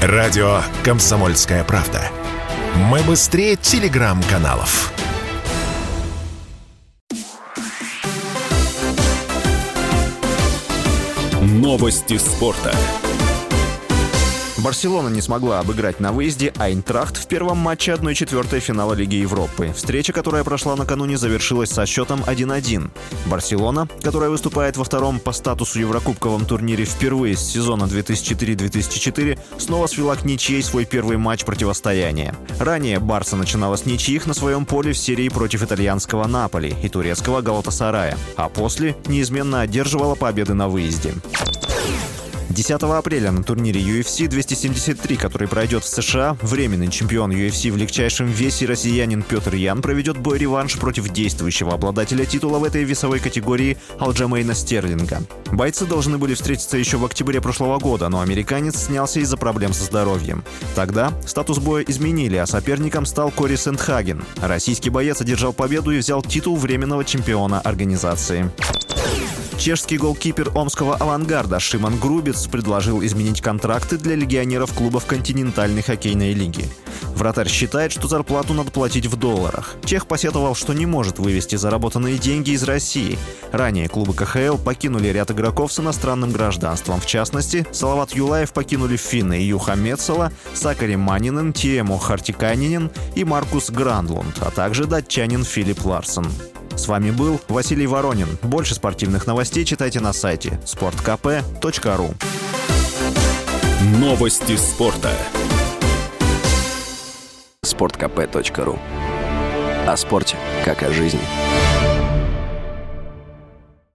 Радио «Комсомольская правда». Мы быстрее телеграм-каналов. Новости спорта. Барселона не смогла обыграть на выезде Айнтрахт в первом матче 1-4 финала Лиги Европы. Встреча, которая прошла накануне, завершилась со счетом 1-1. Барселона, которая выступает во втором по статусу Еврокубковом турнире впервые с сезона 2004-2004, снова свела к ничьей свой первый матч противостояния. Ранее Барса начинала с ничьих на своем поле в серии против итальянского Наполи и турецкого Галатасарая, а после неизменно одерживала победы на выезде. 10 апреля на турнире UFC 273, который пройдет в США, временный чемпион UFC в легчайшем весе россиянин Петр Ян проведет бой-реванш против действующего обладателя титула в этой весовой категории Алджамейна Стерлинга. Бойцы должны были встретиться еще в октябре прошлого года, но американец снялся из-за проблем со здоровьем. Тогда статус боя изменили, а соперником стал Кори Сентхаген. Российский боец одержал победу и взял титул временного чемпиона организации. Чешский голкипер омского «Авангарда» Шиман Грубец предложил изменить контракты для легионеров клубов континентальной хоккейной лиги. Вратарь считает, что зарплату надо платить в долларах. Чех посетовал, что не может вывести заработанные деньги из России. Ранее клубы КХЛ покинули ряд игроков с иностранным гражданством. В частности, Салават Юлаев покинули финны Юха Мецела, Сакари Манинен, Тиему Хартиканинен и Маркус Грандлунд, а также датчанин Филипп Ларсон. С вами был Василий Воронин. Больше спортивных новостей читайте на сайте sportkp.ru Новости спорта. sportkp.ru О спорте, как о жизни.